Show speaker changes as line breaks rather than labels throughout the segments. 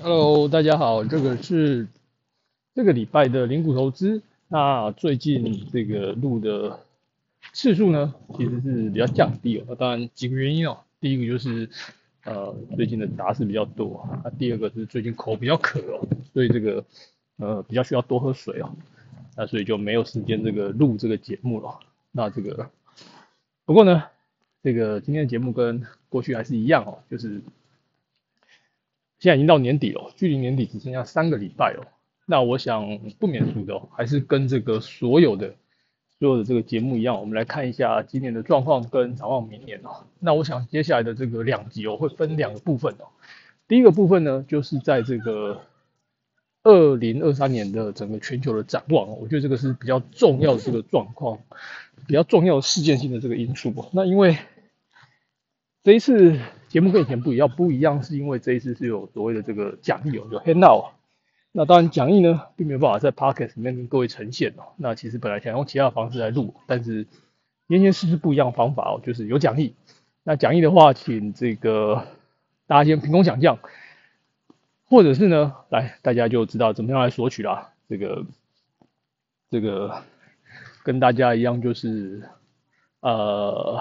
Hello，大家好，这个是这个礼拜的零股投资。那最近这个录的次数呢，其实是比较降低哦。那当然几个原因哦，第一个就是呃最近的杂事比较多，那第二个是最近口比较渴哦，所以这个呃比较需要多喝水哦，那所以就没有时间这个录这个节目了。那这个不过呢，这个今天的节目跟过去还是一样哦，就是现在已经到年底了，距离年底只剩下三个礼拜了。那我想不免俗的哦，还是跟这个所有的所有的这个节目一样，我们来看一下今年的状况跟展望明年哦。那我想接下来的这个两集哦，会分两个部分哦。第一个部分呢，就是在这个二零二三年的整个全球的展望，我觉得这个是比较重要的这个状况，比较重要的事件性的这个因素哦。那因为这一次节目跟以前不一样，不一样是因为这一次是有所谓的这个讲义哦，有 handout。那当然讲义呢，并没有办法在 podcast 里面跟各位呈现哦。那其实本来想用其他的方式来录，但是今天试试不一样的方法哦，就是有讲义。那讲义的话，请这个大家先凭空想象，或者是呢，来大家就知道怎么样来索取啦。这个这个跟大家一样，就是呃。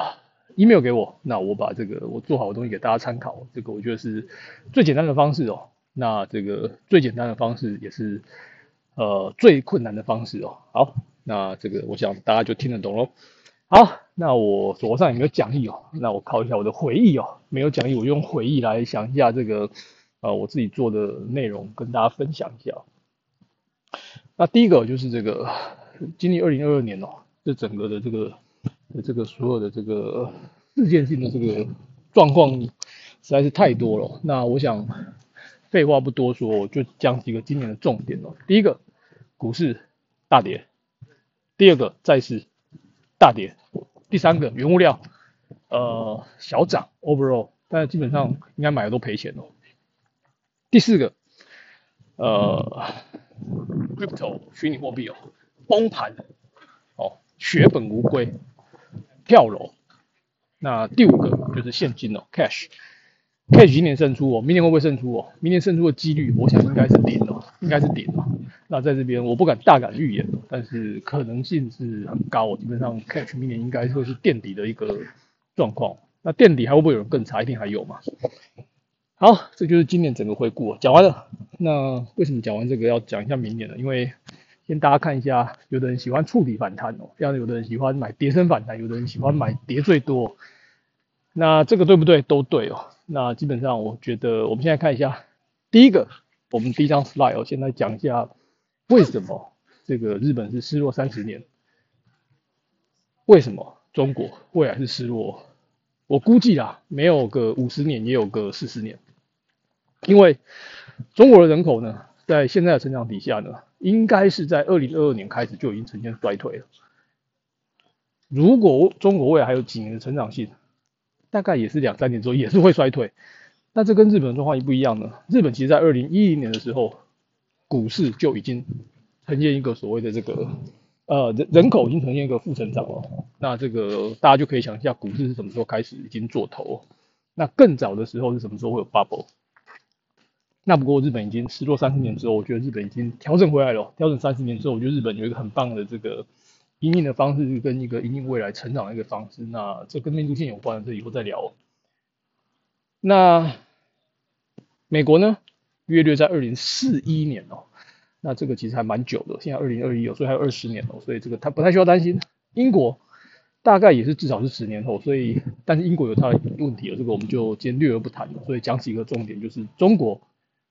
Email 给我，那我把这个我做好的东西给大家参考，这个我觉得是最简单的方式哦。那这个最简单的方式也是呃最困难的方式哦。好，那这个我想大家就听得懂喽。好，那我手上有没有讲义哦？那我考一下我的回忆哦。没有讲义，我用回忆来想一下这个呃我自己做的内容，跟大家分享一下。那第一个就是这个经历二零二二年哦，这整个的这个。这个所有的这个事件性的这个状况实在是太多了。那我想废话不多说，我就讲几个今年的重点哦。第一个，股市大跌；第二个，债市大跌；第三个，原物料呃小涨 overall，但是基本上应该买的都赔钱哦。第四个，呃，crypto 虚拟货币哦崩盘哦血本无归。跳楼，那第五个就是现金哦，cash，cash 今年胜出哦，明年会不会胜出哦？明年胜出的几率，我想应该是零哦，应该是零哦。那在这边我不敢大胆预言，但是可能性是很高哦。基本上 cash 明年应该会是垫底的一个状况。那垫底还会不会有人更差？一定还有嘛。好，这就是今年整个回顾，讲完了。那为什么讲完这个要讲一下明年呢？因为先大家看一下，有的人喜欢触底反弹哦，像有的人喜欢买跌升反弹，有的人喜欢买跌最多。那这个对不对？都对哦。那基本上我觉得，我们现在看一下，第一个，我们第一张 slide 哦，现在讲一下为什么这个日本是失落三十年，为什么中国未来是失落？我估计啦，没有个五十年，也有个四十年，因为中国的人口呢，在现在的成长底下呢。应该是在二零二二年开始就已经呈现衰退了。如果中国未来还有几年的成长性，大概也是两三年之后也是会衰退。那这跟日本的状况一不一样呢？日本其实在二零一零年的时候，股市就已经呈现一个所谓的这个呃人人口已经呈现一个负成长了。那这个大家就可以想一下，股市是什么时候开始已经做头？那更早的时候是什么时候会有 bubble？那不过日本已经失落三十年之后，我觉得日本已经调整回来了。调整三十年之后，我觉得日本有一个很棒的这个引领的方式，跟一个引领未来成长的一个方式。那这跟命中线有关，这以后再聊。那美国呢？约略在二零四一年哦。那这个其实还蛮久的，现在二零二一哦，所以还有二十年哦，所以这个他不太需要担心。英国大概也是至少是十年后，所以但是英国有它的问题了，这个我们就先略而不谈了。所以讲几个重点，就是中国。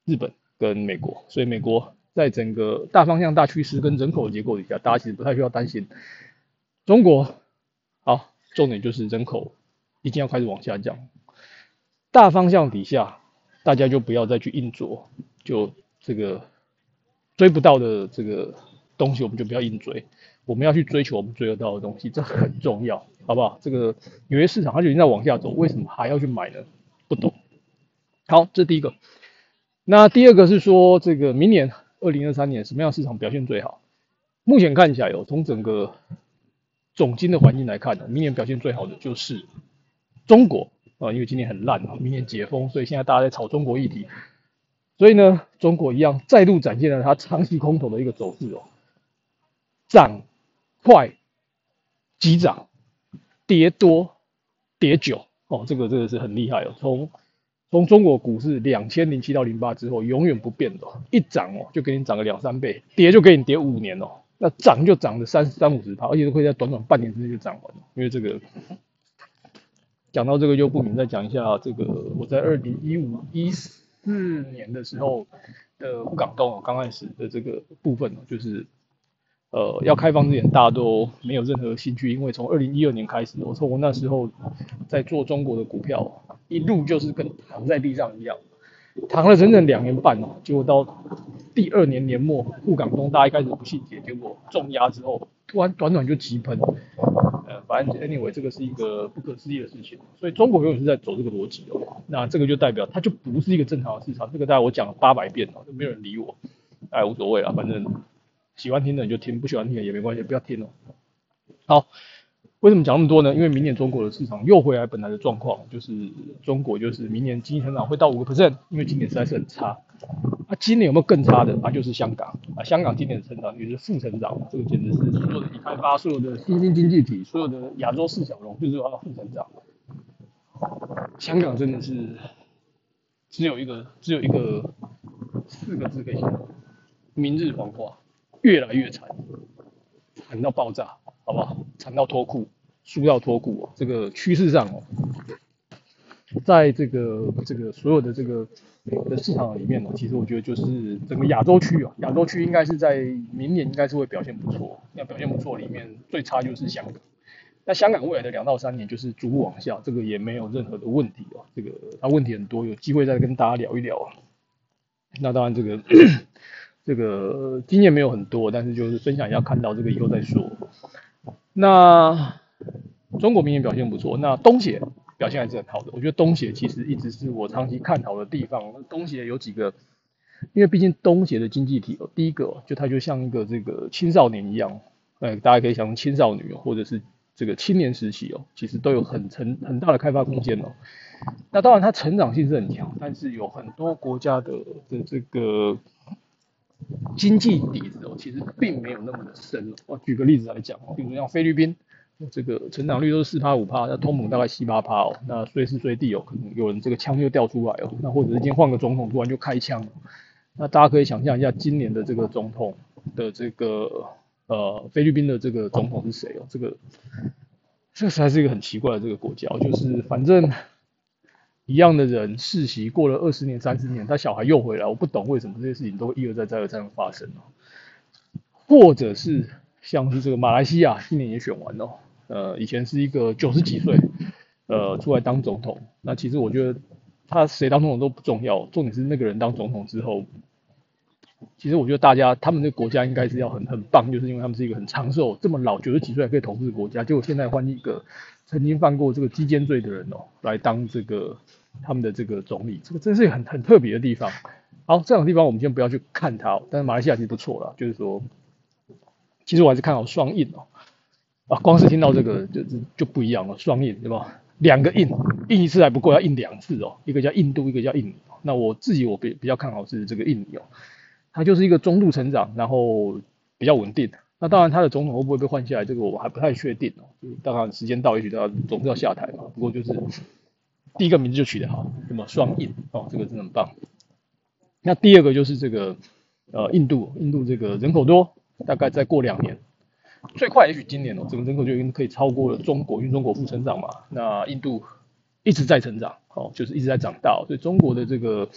日本跟美国，所以美国在整个大方向、大趋势跟人口结构底下，大家其实不太需要担心。中国，好，重点就是人口已经要开始往下降。大方向底下，大家就不要再去硬做，就这个追不到的这个东西，我们就不要硬追。我们要去追求我们追得到的东西，这很重要，好不好？这个纽约市场它就已经在往下走，为什么还要去买呢？不懂。好，这第一个。那第二个是说，这个明年二零二三年什么样市场表现最好？目前看起来，有从整个总金的环境来看，明年表现最好的就是中国啊，因为今年很烂啊，明年解封，所以现在大家在炒中国议题。所以呢，中国一样再度展现了它长期空头的一个走势哦，涨快急涨，跌多跌久哦，这个这个是很厉害哦。从从中国股市两千零七到零八之后，永远不变的，一涨哦就给你涨个两三倍，跌就给你跌五年哦，那涨就涨了三三五十趴，而且都可以在短短半年之内就涨完了。因为这个讲到这个就不免再讲一下这个我在二零一五一四。四年的时候的沪港通刚开始的这个部分就是呃要开放之前，大家都没有任何兴趣，因为从二零一二年开始，我从我那时候在做中国的股票，一路就是跟躺在地上一样，躺了整整两年半哦，结果到第二年年末沪港通大家一开始不信解，结果重压之后，突然短短就急喷。呃，反正 anyway，这个是一个不可思议的事情，所以中国永远是在走这个逻辑哦。那这个就代表它就不是一个正常的市场，这个大概我讲了八百遍了，就没有人理我，哎，无所谓了，反正喜欢听的你就听，不喜欢听的也没关系，不要听哦。好。为什么讲那么多呢？因为明年中国的市场又回来本来的状况，就是中国就是明年经济成长会到五个 percent，因为今年实在是很差。啊，今年有没有更差的？啊，就是香港啊，香港今年的成长率是负成长，这个简直是所有的已开发、所有的新兴经济体、所有的亚洲四小龙，就是它的负成长。香港真的是只有一个只有一个四个字可以形容：明日黄花，越来越惨，惨到爆炸，好不好？惨到脱裤。输到脱裤哦，这个趋势上哦，在这个这个所有的这个的市场里面呢，其实我觉得就是整个亚洲区啊，亚洲区应该是在明年应该是会表现不错。那表现不错里面最差就是香港，那香港未来的两到三年就是逐步往下，这个也没有任何的问题哦。这个它问题很多，有机会再跟大家聊一聊。那当然这个这个经验没有很多，但是就是分享一下看到这个以后再说。那。中国明年表现不错，那东协表现还是很好的。我觉得东协其实一直是我长期看好的地方。东协有几个，因为毕竟东协的经济体哦，第一个就它就像一个这个青少年一样，哎，大家可以想青少女哦，或者是这个青年时期哦，其实都有很成很大的开发空间哦。那当然它成长性是很强，但是有很多国家的的这个经济底子哦，其实并没有那么的深哦。我举个例子来讲，比如像菲律宾。这个成长率都是四趴五趴，那通膨大概七八趴哦，那随时随地哦，可能有人这个枪就掉出来哦，那或者是今天换个总统突然就开枪，那大家可以想象一下今年的这个总统的这个呃菲律宾的这个总统是谁哦？这个这实在是一个很奇怪的这个国家，就是反正一样的人世袭过了二十年三十年，他小孩又回来，我不懂为什么这些事情都会一而再再而三的发生哦，或者是像是这个马来西亚今年也选完了。呃，以前是一个九十几岁，呃，出来当总统。那其实我觉得他谁当总统都不重要，重点是那个人当总统之后，其实我觉得大家他们的国家应该是要很很棒，就是因为他们是一个很长寿，这么老九十几岁还可以统治国家。结果现在换一个曾经犯过这个基奸罪的人哦，来当这个他们的这个总理，这个真是很很特别的地方。好，这样的地方我们先不要去看它，但是马来西亚其实不错了，就是说，其实我还是看好双印哦。啊，光是听到这个就就就不一样了，双印对吧？两个印，印一次还不够，要印两次哦。一个叫印度，一个叫印尼。那我自己我比比较看好是这个印尼哦，它就是一个中度成长，然后比较稳定。那当然他的总统会不会被换下来，这个我还不太确定哦。当然时间到，也许他总是要下台嘛。不过就是第一个名字就取得好，那么双印哦，这个真的很棒。那第二个就是这个呃印度，印度这个人口多，大概再过两年。最快也许今年哦，整个人口就已经可以超过了中国，因为中国负成长嘛。那印度一直在成长，哦，就是一直在长大，所以中国的这个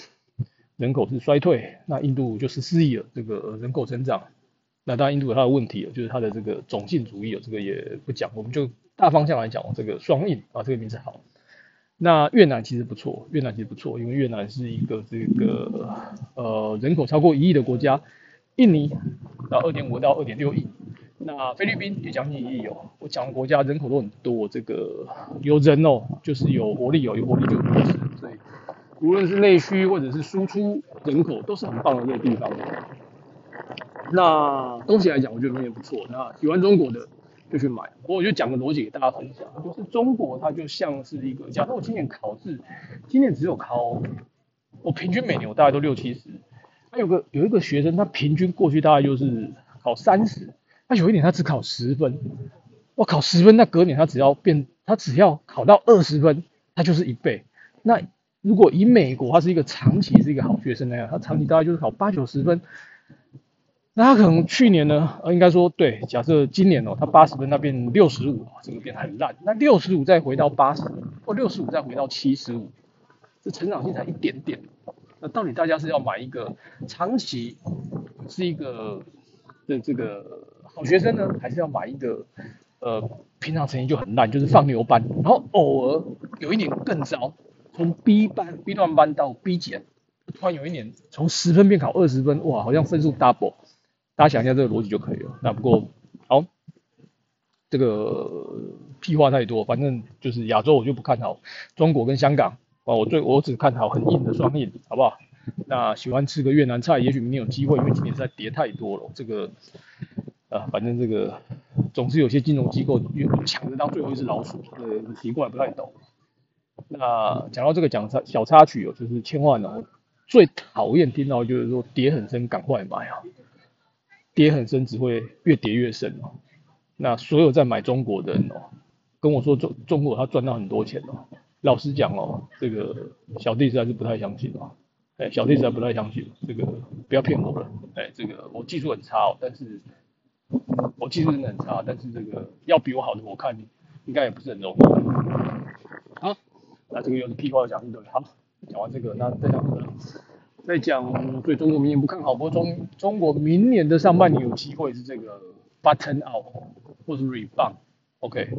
人口是衰退，那印度就十四亿了，这个人口成长。那当然印度有它的问题，就是它的这个种姓主义哦，这个也不讲，我们就大方向来讲，这个双印啊，这个名字好。那越南其实不错，越南其实不错，因为越南是一个这个呃人口超过一亿的国家。印尼到二点五到二点六亿。那菲律宾也将近一亿哦，我讲的国家人口都很多，这个有人哦，就是有活力哦，有活力就有优势，所以无论是内需或者是输出人口都是很棒的那个地方。那东西来讲，我觉得明年不错。那喜欢中国的就去买，我就讲个逻辑给大家分享，就是中国它就像是一个，假设我今年考试，今年只有考，我平均每年我大概都六七十，还有个有一个学生，他平均过去大概就是考三十，他有一年他只考十分，我考十分，那隔年他只要变，他只要考到二十分，他就是一倍。那如果以美国，他是一个长期是一个好学生那样，他长期大概就是考八九十分。那他可能去年呢，呃，应该说对，假设今年哦，他八十分，那变六十五，这个变很烂。那六十五再回到八十，或六十五再回到七十五，这成长性才一点点。那到底大家是要买一个长期是一个的这个好学生呢，还是要买一个呃平常成绩就很烂，就是放牛班，然后偶尔有一年更糟，从 B 班 B 段班到 B 减，突然有一年从十分变考二十分，哇，好像分数 double。大家想一下这个逻辑就可以了。那不过好，这个屁话太多，反正就是亚洲我就不看好，中国跟香港啊，我最我只看好很硬的双硬，好不好？那喜欢吃个越南菜，也许明年有机会，因为今年实在跌太多了。这个啊，反正这个总是有些金融机构抢着当最后一只老鼠，呃，很奇怪，不太懂。那讲到这个讲插小插曲哦，就是千万哦，最讨厌听到就是说跌很深，赶快买啊！跌很深，只会越跌越深哦。那所有在买中国的人哦，跟我说中中国他赚到很多钱哦。老实讲哦，这个小弟实在是不太相信哦。哎，小弟实在不太相信，这个不要骗我了。哎，这个我技术很差哦，但是我技术真的很差，但是这个要比我好的，我看应该也不是很容易。好，那这个又是屁话讲一堆。好，讲完这个，那再讲什么？在讲对中国明年不看好，不过中中国明年的上半年有机会是这个 button out 或是 rebound，OK，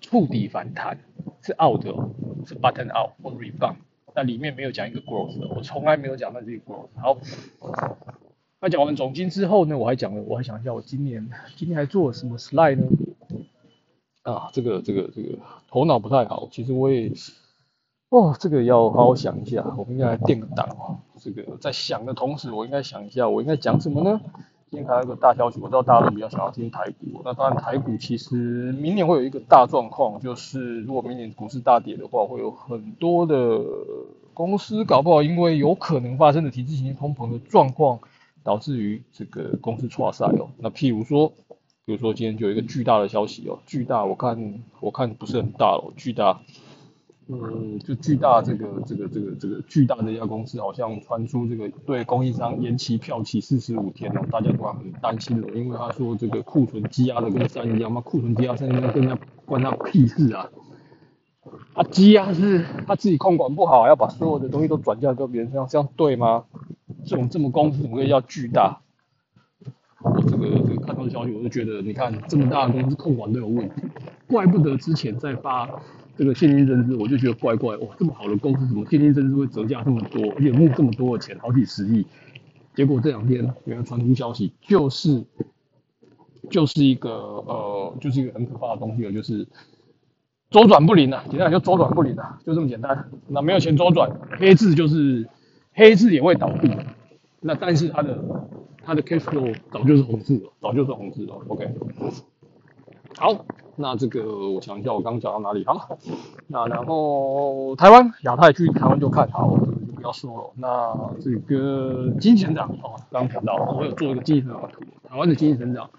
触底反弹是 out 哦，是 button out 或 rebound，那里面没有讲一个 growth，我从来没有讲到这个 growth。好，那讲完总金之后呢，我还讲了，我还想一下，我今年今年还做了什么 slide 呢？啊，这个这个这个头脑不太好，其实我也。哦，这个要好好想一下，我们应该来垫个档哦。这个在想的同时，我应该想一下，我应该讲什么呢？今天还有个大消息，我知道大家都比较想要听台股。那当然，台股其实明年会有一个大状况，就是如果明年股市大跌的话，会有很多的公司搞不好，因为有可能发生的体制型通膨的状况，导致于这个公司错赛哦。那譬如说，比如说今天就有一个巨大的消息哦，巨大，我看我看不是很大哦，巨大。嗯，就巨大这个这个这个这个巨大的一家公司，好像传出这个对供应商延期票期四十五天哦，大家都很担心了，因为他说这个库存积压的跟山一样嘛，库存积压山一样，跟人家关他屁事啊！他积压是他自己控管不好，要把所有的东西都转嫁到别人身上，这样对吗？这种这么公司怎么会叫巨大？我这个这个看到消息，我就觉得你看这么大的公司控管都有问题，怪不得之前在发。这个现金增资，我就觉得怪怪哇，这么好的公司，怎么现金增资会折价这么多，而且募这么多的钱，好几十亿？结果这两天原来传出消息，就是就是一个呃，就是一个很可怕的东西了，就是周转不灵啊，简单讲就周转不灵啊，就这么简单。那没有钱周转，黑字就是黑字也会倒闭。那但是它的它的 cash flow 早就是红字了，早就是红字了。OK。好，那这个我想一下，我刚刚讲到哪里？好，那然后台湾亚太区台湾就看好，就不要说了。那这个经济成长哦，刚刚讲到，我有做一个经济成长图，台湾的经济成长，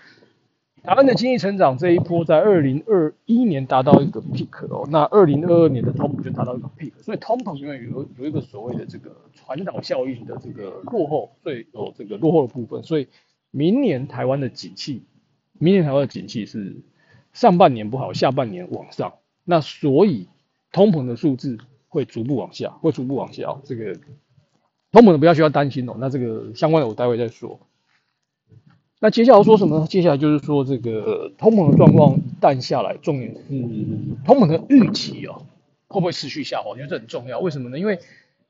台湾的经济成长这一波在二零二一年达到一个 peak 哦，那二零二二年的通膨就达到一个 peak，所以通膨因为有有一个所谓的这个传导效应的这个落后，所以有这个落后的部分，所以明年台湾的景气，明年台湾的景气是。上半年不好，下半年往上，那所以通膨的数字会逐步往下，会逐步往下。这个通膨的不要需要担心哦。那这个相关的我待会再说。那接下来说什么？接下来就是说这个通膨的状况一旦下来，重点是通膨的预期哦，会不会持续下滑？我觉得这很重要。为什么呢？因为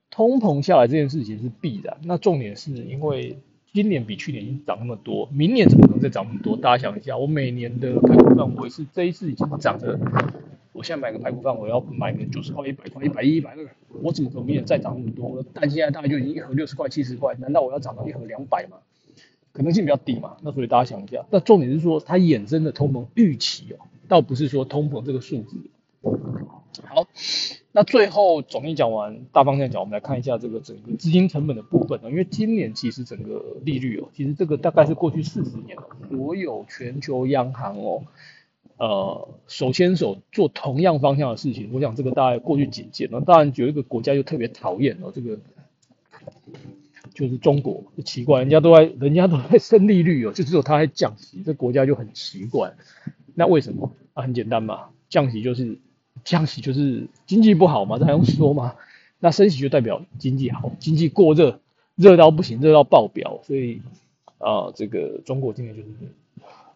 通膨下来这件事情是必然。那重点是因为。今年比去年已经涨那么多，明年怎么可能再涨那么多？大家想一下，我每年的排骨饭，我是这一次已经涨了。我现在买个排骨饭，我要买个九十块、一百块、一百一、一百二，我怎么可能明年再涨那么多？但现在大概就已经一盒六十块、七十块，难道我要涨到一盒两百吗？可能性比较低嘛。那所以大家想一下，那重点是说它衍生的通膨预期哦，倒不是说通膨这个数字。好，那最后总一讲完大方向讲，我们来看一下这个整个资金成本的部分因为今年其实整个利率哦，其实这个大概是过去四十年所有全球央行哦，呃，手牵手做同样方向的事情，我想这个大概过去几届那当然有一个国家就特别讨厌哦，这个就是中国，奇怪，人家都在人家都在升利率哦，就只有他在降息，这国家就很奇怪。那为什么啊？很简单嘛，降息就是。降息就是经济不好嘛，这还用说吗？那升息就代表经济好，经济过热，热到不行，热到爆表，所以啊，这个中国今年就是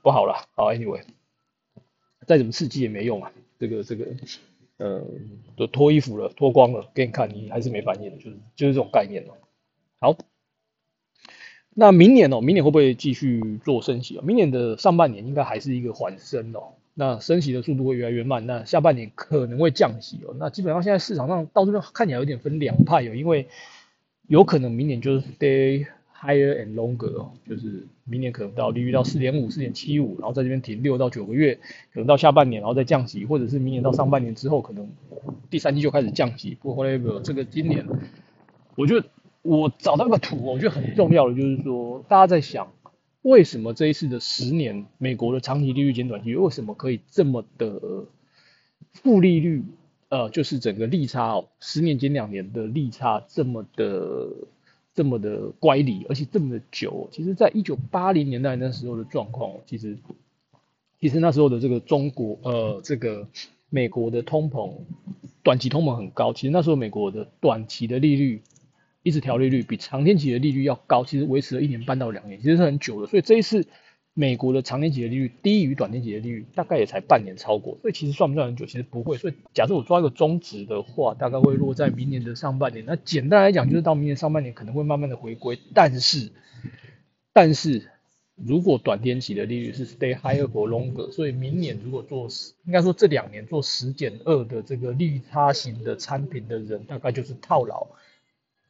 不好了。好，Anyway，再怎么刺激也没用啊，这个这个，呃，都脱衣服了，脱光了给你看，你还是没反应，就是就是这种概念哦。好，那明年哦，明年会不会继续做升息啊？明年的上半年应该还是一个缓升哦。那升息的速度会越来越慢，那下半年可能会降息哦。那基本上现在市场上到这边看起来有点分两派哦，因为有可能明年就是 stay higher and longer 哦，就是明年可能到利率到四点五、四点七五，然后在这边停六到九个月，可能到下半年然后再降息，或者是明年到上半年之后可能第三季就开始降息。不过 whatever，这个今年我觉得我找到一个图，我觉得很重要的就是说大家在想。为什么这一次的十年美国的长期利率减短期为什么可以这么的负利率？呃，就是整个利差哦，十年减两年的利差这么的这么的乖离，而且这么的久。其实，在一九八零年代那时候的状况，其实其实那时候的这个中国呃，这个美国的通膨短期通膨很高，其实那时候美国的短期的利率。一直调利率比长天期的利率要高，其实维持了一年半到两年，其实是很久的。所以这一次美国的长天期的利率低于短天期的利率，大概也才半年超过。所以其实算不算很久？其实不会。所以假设我抓一个中值的话，大概会落在明年的上半年。那简单来讲，就是到明年上半年可能会慢慢的回归。但是，但是如果短天期的利率是 stay higher for longer，所以明年如果做十应该说这两年做十减二的这个利差型的产品的人，大概就是套牢。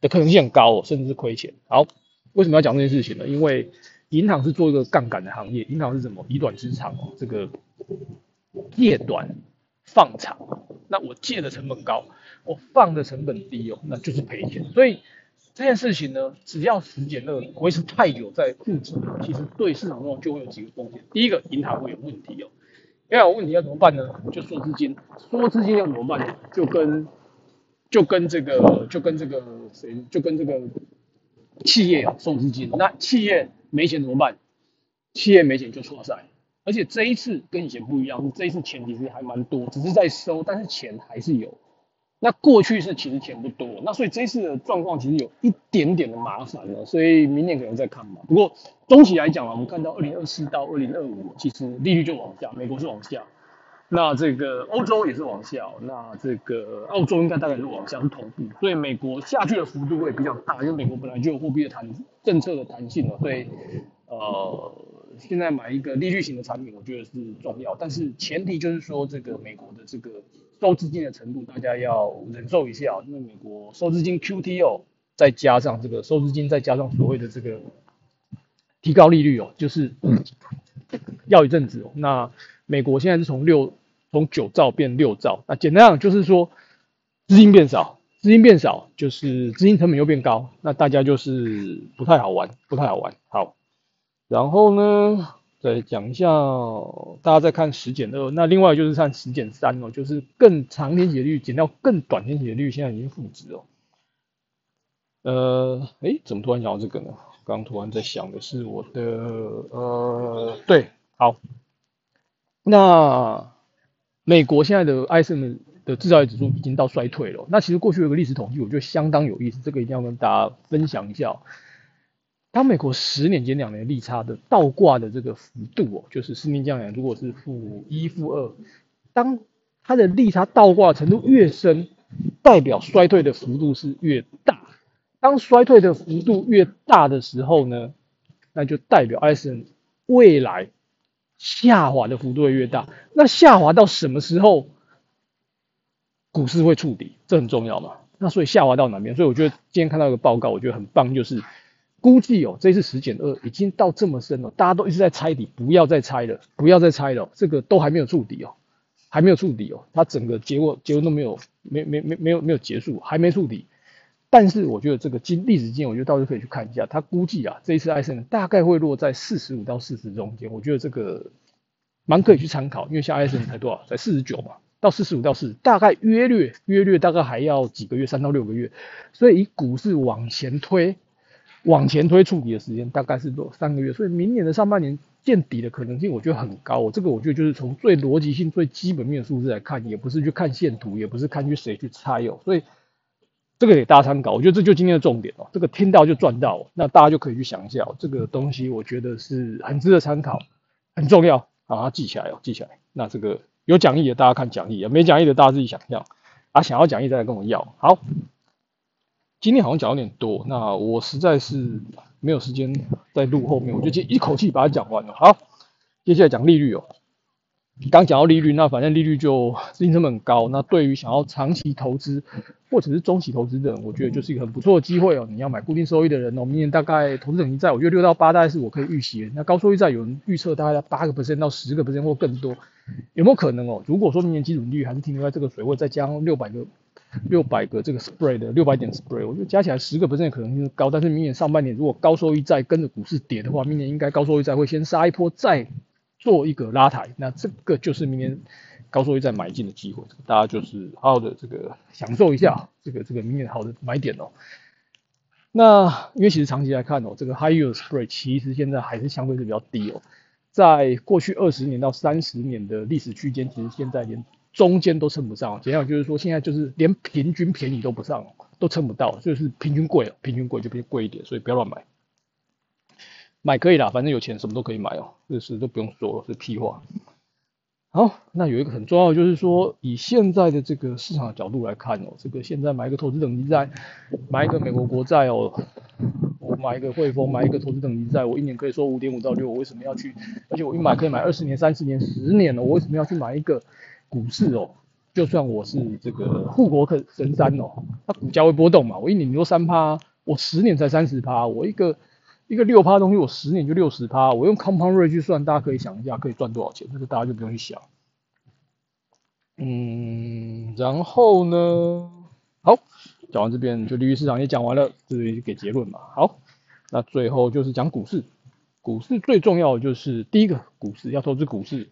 的可能性很高哦，甚至是亏钱。好，为什么要讲这件事情呢？因为银行是做一个杠杆的行业，银行是什么？以短之长哦，这个借短放长。那我借的成本高，我放的成本低哦，那就是赔钱。所以这件事情呢，只要时间的维持太久在负值，其实对市场中就会有几个风险。第一个，银行会有问题哦。要有问题要怎么办呢？就缩资金。缩资金要怎么办呢？就跟就跟这个，就跟这个谁，就跟这个企业啊，送资金。那企业没钱怎么办？企业没钱就错赛。而且这一次跟以前不一样，这一次钱其实还蛮多，只是在收，但是钱还是有。那过去是其实钱不多，那所以这一次的状况其实有一点点的麻烦了。所以明年可能再看吧。不过中期来讲啊，我们看到二零二四到二零二五，其实利率就往下，美国是往下。那这个欧洲也是往下，那这个澳洲应该大概是往下是同步，所以美国下去的幅度会比较大，因为美国本来就有货币的弹政策的弹性了，所以呃现在买一个利率型的产品，我觉得是重要，但是前提就是说这个美国的这个收资金的程度，大家要忍受一下，因为美国收资金 QT 哦，再加上这个收资金，再加上所谓的这个提高利率哦，就是要一阵子哦，那美国现在是从六。从九兆变六兆，那简单讲就是说资金变少，资金变少就是资金成本又变高，那大家就是不太好玩，不太好玩。好，然后呢再讲一下，大家再看十减二，那另外就是看十减三哦，就是更长天期的率减掉更短天期的率，现在已经负值哦。呃，哎，怎么突然讲到这个呢？刚突然在想的是我的呃，对，好，那。美国现在的 ISM 的制造业指数已经到衰退了。那其实过去有个历史统计，我觉得相当有意思，这个一定要跟大家分享一下。当美国十年间两年利差的倒挂的这个幅度哦，就是十年降两年，如果是负一、负二，当它的利差倒挂程度越深，代表衰退的幅度是越大。当衰退的幅度越大的时候呢，那就代表 ISM 未来。下滑的幅度会越大，那下滑到什么时候股市会触底？这很重要嘛？那所以下滑到哪边？所以我觉得今天看到一个报告，我觉得很棒，就是估计哦，这次十减二已经到这么深了，大家都一直在猜底，不要再猜了，不要再猜了，这个都还没有触底哦，还没有触底哦，它整个结果结果都没有没没没没有没有结束，还没触底。但是我觉得这个经历史经验，我觉得到时候可以去看一下。他估计啊，这一次艾森大概会落在四十五到四十中间，我觉得这个蛮可以去参考，因为像艾森才多少，才四十九嘛，到四十五到四十，大概约略约略大概还要几个月，三到六个月。所以以股市往前推，往前推触底的时间大概是多三个月，所以明年的上半年见底的可能性，我觉得很高。这个我觉得就是从最逻辑性、最基本面的数字来看，也不是去看线图，也不是看去谁去猜哦，所以。这个给大家参考，我觉得这就今天的重点哦。这个听到就赚到，那大家就可以去想一下哦，这个东西我觉得是很值得参考，很重要啊，记起来哦，记起来。那这个有讲义的大家看讲义啊，没讲义的大家自己想象啊，想要讲义再来跟我要。好，今天好像讲有点多，那我实在是没有时间再录后面，我就接一口气把它讲完了。好，接下来讲利率哦。刚讲到利率，那反正利率就资金成本很高，那对于想要长期投资或者是中期投资的人，我觉得就是一个很不错的机会哦。你要买固定收益的人哦，明年大概投资等级债，我觉得六到八大概是我可以预期。那高收益债有人预测大概八个 percent 到十个 percent 或更多，有没有可能哦？如果说明年基准利率还是停留在这个水位，再加上六百个六百个这个 spread 六百点 spread，我觉得加起来十个 percent 可能性高。但是明年上半年如果高收益债跟着股市跌的话，明年应该高收益债会先杀一波再。做一个拉抬，那这个就是明年高收益再买进的机会，大家就是好好的这个享受一下这个这个明年好的买点哦。那因为其实长期来看哦，这个 high yield spread 其实现在还是相对是比较低哦，在过去二十年到三十年的历史区间，其实现在连中间都称不上，简要就是说现在就是连平均便宜都不上，都称不到，就是平均贵了，平均贵就变贵一点，所以不要乱买。买可以啦，反正有钱什么都可以买哦，这事都不用说了，是屁话。好，那有一个很重要的就是说，以现在的这个市场的角度来看哦，这个现在买一个投资等级债，买一个美国国债哦，我买一个汇丰，买一个投资等级债，我一年可以收五点五到六，我为什么要去？而且我一买可以买二十年、三十年、十年了，我为什么要去买一个股市哦？就算我是这个护国可神山哦，它股价会波动嘛？我一年多三趴，我十年才三十趴，我一个。一个六趴东西，我十年就六十趴，我用 compound rate 去算，大家可以想一下可以赚多少钱，这个大家就不用去想。嗯，然后呢，好，讲完这边就利率市场也讲完了，这里给结论嘛。好，那最后就是讲股市，股市最重要的就是第一个，股市要投资股市，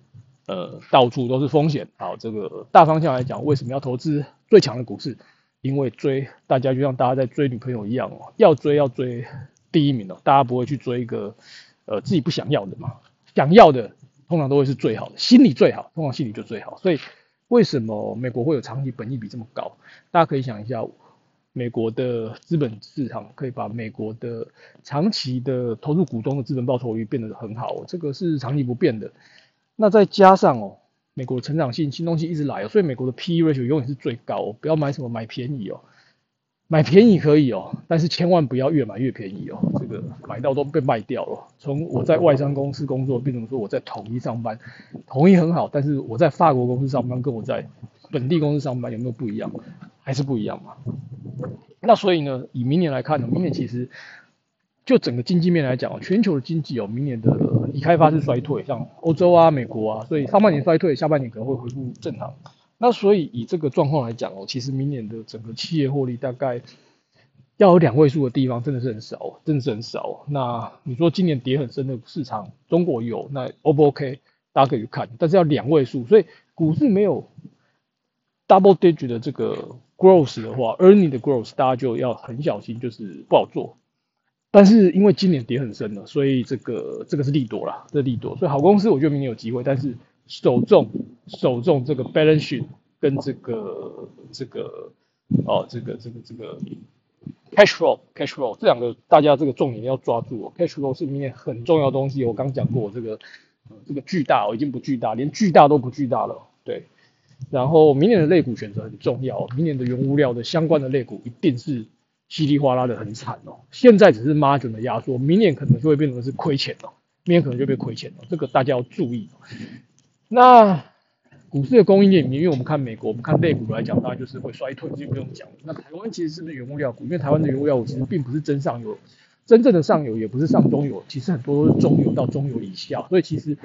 呃，到处都是风险。好，这个大方向来讲，为什么要投资最强的股市？因为追大家就像大家在追女朋友一样哦，要追要追。第一名哦，大家不会去追一个呃自己不想要的嘛，想要的通常都会是最好的，心理最好，通常心理就最好。所以为什么美国会有长期本益比这么高？大家可以想一下，美国的资本市场可以把美国的长期的投入股东的资本报酬率变得很好，这个是长期不变的。那再加上哦，美国的成长性新东西一直来哦，所以美国的 P/E ratio 永远是最高，不要买什么买便宜哦。买便宜可以哦，但是千万不要越买越便宜哦。这个买到都被卖掉了。从我在外商公司工作变成说我在统一上班，统一很好，但是我在法国公司上班跟我在本地公司上班有没有不一样？还是不一样嘛？那所以呢，以明年来看呢，明年其实就整个经济面来讲，全球的经济哦，明年的已开发是衰退，像欧洲啊、美国啊，所以上半年衰退，下半年可能会恢复正常。那所以以这个状况来讲哦，其实明年的整个企业获利大概要有两位数的地方，真的是很少，真的是很少。那你说今年跌很深的市场，中国有，那 O 不 OK？大家可以去看，但是要两位数，所以股市没有 double digit 的这个 growth 的话，earning 的 growth 大家就要很小心，就是不好做。但是因为今年跌很深了，所以这个这个是利多啦，这利多，所以好公司我觉得明年有机会，但是。首重首重这个 balance sheet 跟这个这个哦这个这个这个 cash flow cash flow 这两个大家这个重点要抓住哦。cash flow 是明年很重要的东西我刚讲过这个这个巨大哦已经不巨大连巨大都不巨大了对。然后明年的类股选择很重要明年的原物料的相关的类股一定是稀里哗啦的很惨哦。现在只是 margin 的压缩明年可能就会变成是亏钱哦明年可能就被亏钱了这个大家要注意。那股市的供应链，因为我们看美国，我们看类股来讲，当然就是会衰退，就不用讲。那台湾其实是不是原物料股？因为台湾的原物料股其实并不是真上游真正的上游也不是上中游，其实很多都是中游到中游以下，所以其实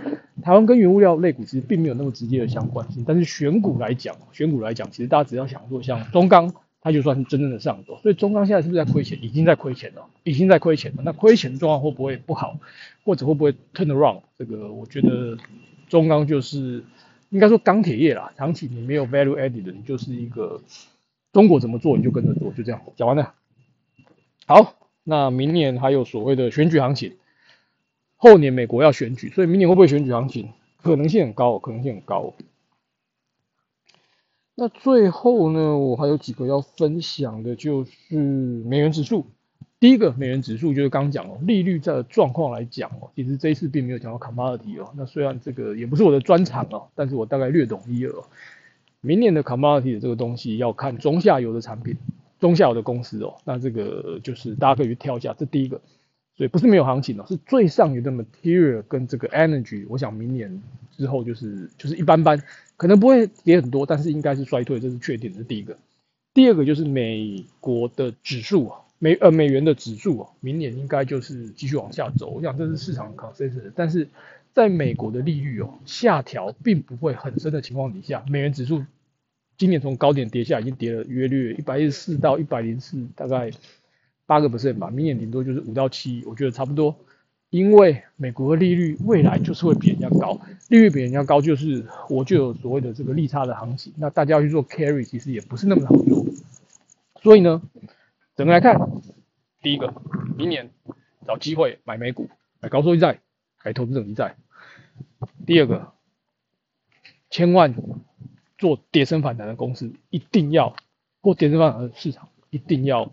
台湾跟原物料类股其实并没有那么直接的相关性。但是选股来讲，选股来讲，其实大家只要想说像中钢，它就算是真正的上游。所以中钢现在是不是在亏钱？已经在亏钱了，已经在亏钱了。那亏钱的状况会不会不好，或者会不会 turn around？这个我觉得中钢就是应该说钢铁业啦，长期你没有 value added，你就是一个中国怎么做你就跟着做，就这样讲完了。好。那明年还有所谓的选举行情，后年美国要选举，所以明年会不会选举行情？可能性很高，可能性很高。那最后呢，我还有几个要分享的，就是美元指数。第一个美元指数就是刚讲哦，利率的状况来讲哦，其实这一次并没有讲到 commodity 哦。那虽然这个也不是我的专长哦，但是我大概略懂一二哦。明年的 commodity 的这个东西要看中下游的产品。中下游的公司哦，那这个就是大家可以去挑一下，这第一个，所以不是没有行情哦，是最上游的 material 跟这个 energy，我想明年之后就是就是一般般，可能不会跌很多，但是应该是衰退，这是确定的。第一个，第二个就是美国的指数啊，美呃美元的指数哦，明年应该就是继续往下走，我想这是市场 consensus，但是在美国的利率哦下调并不会很深的情况底下，美元指数。今年从高点跌下，已经跌了约略一百一十四到一百零四，大概八个 percent 吧。明年顶多就是五到七，我觉得差不多。因为美国的利率未来就是会比人家高，利率比人家高，就是我就有所谓的这个利差的行情。那大家要去做 carry，其实也不是那么好做。所以呢，整个来看，第一个，明年找机会买美股，买高收益债，买投资等级债。第二个，千万。做跌升反弹的公司一定要或跌升反弹的市场一定要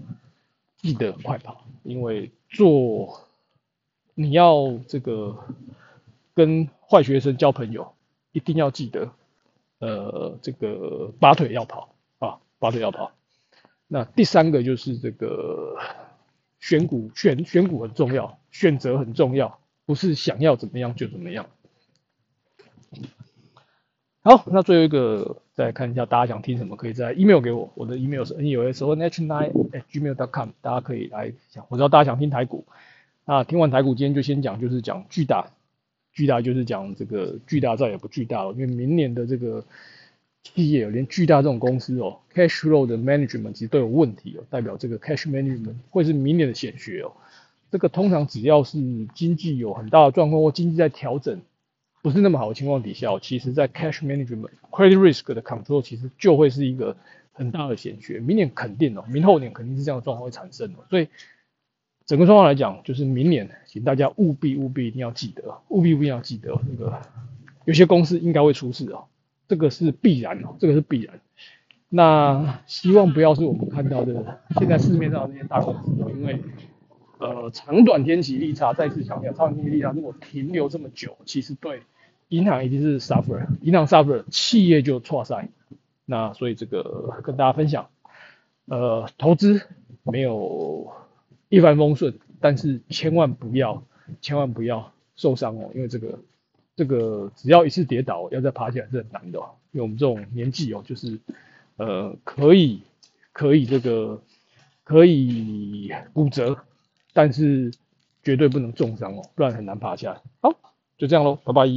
记得快跑，因为做你要这个跟坏学生交朋友，一定要记得，呃，这个拔腿要跑啊，拔腿要跑。那第三个就是这个选股选选股很重要，选择很重要，不是想要怎么样就怎么样。好，那最后一个再看一下，大家想听什么，可以在 email 给我，我的 email 是 n e o s o n h nine at gmail dot com，大家可以来想，我知道大家想听台股，那听完台股，今天就先讲，就是讲巨大，巨大就是讲这个巨大再也不巨大了，因为明年的这个企业，连巨大这种公司哦，cash flow 的 management 其实都有问题哦，代表这个 cash management 会是明年的显学哦，这个通常只要是经济有很大的状况或经济在调整。不是那么好的情况底下，其实，在 cash management、credit risk 的 control 其实就会是一个很大的显学。明年肯定哦，明后年肯定是这样的状况会产生哦。所以整个状况来讲，就是明年，请大家务必务必一定要记得，务必务必要记得，那个有些公司应该会出事哦，这个是必然哦，这个是必然。那希望不要是我们看到的现在市面上那些大公司，因为。呃，长短天期利差再次强调，长短天期利差如果停留这么久，其实对银行一定是 suffer，银行 suffer，企业就错赛。那所以这个跟大家分享，呃，投资没有一帆风顺，但是千万不要，千万不要受伤哦，因为这个这个只要一次跌倒，要再爬起来是很难的。因为我们这种年纪哦，就是呃可以可以这个可以骨折。但是绝对不能重伤哦，不然很难爬起来。好，就这样喽，拜拜。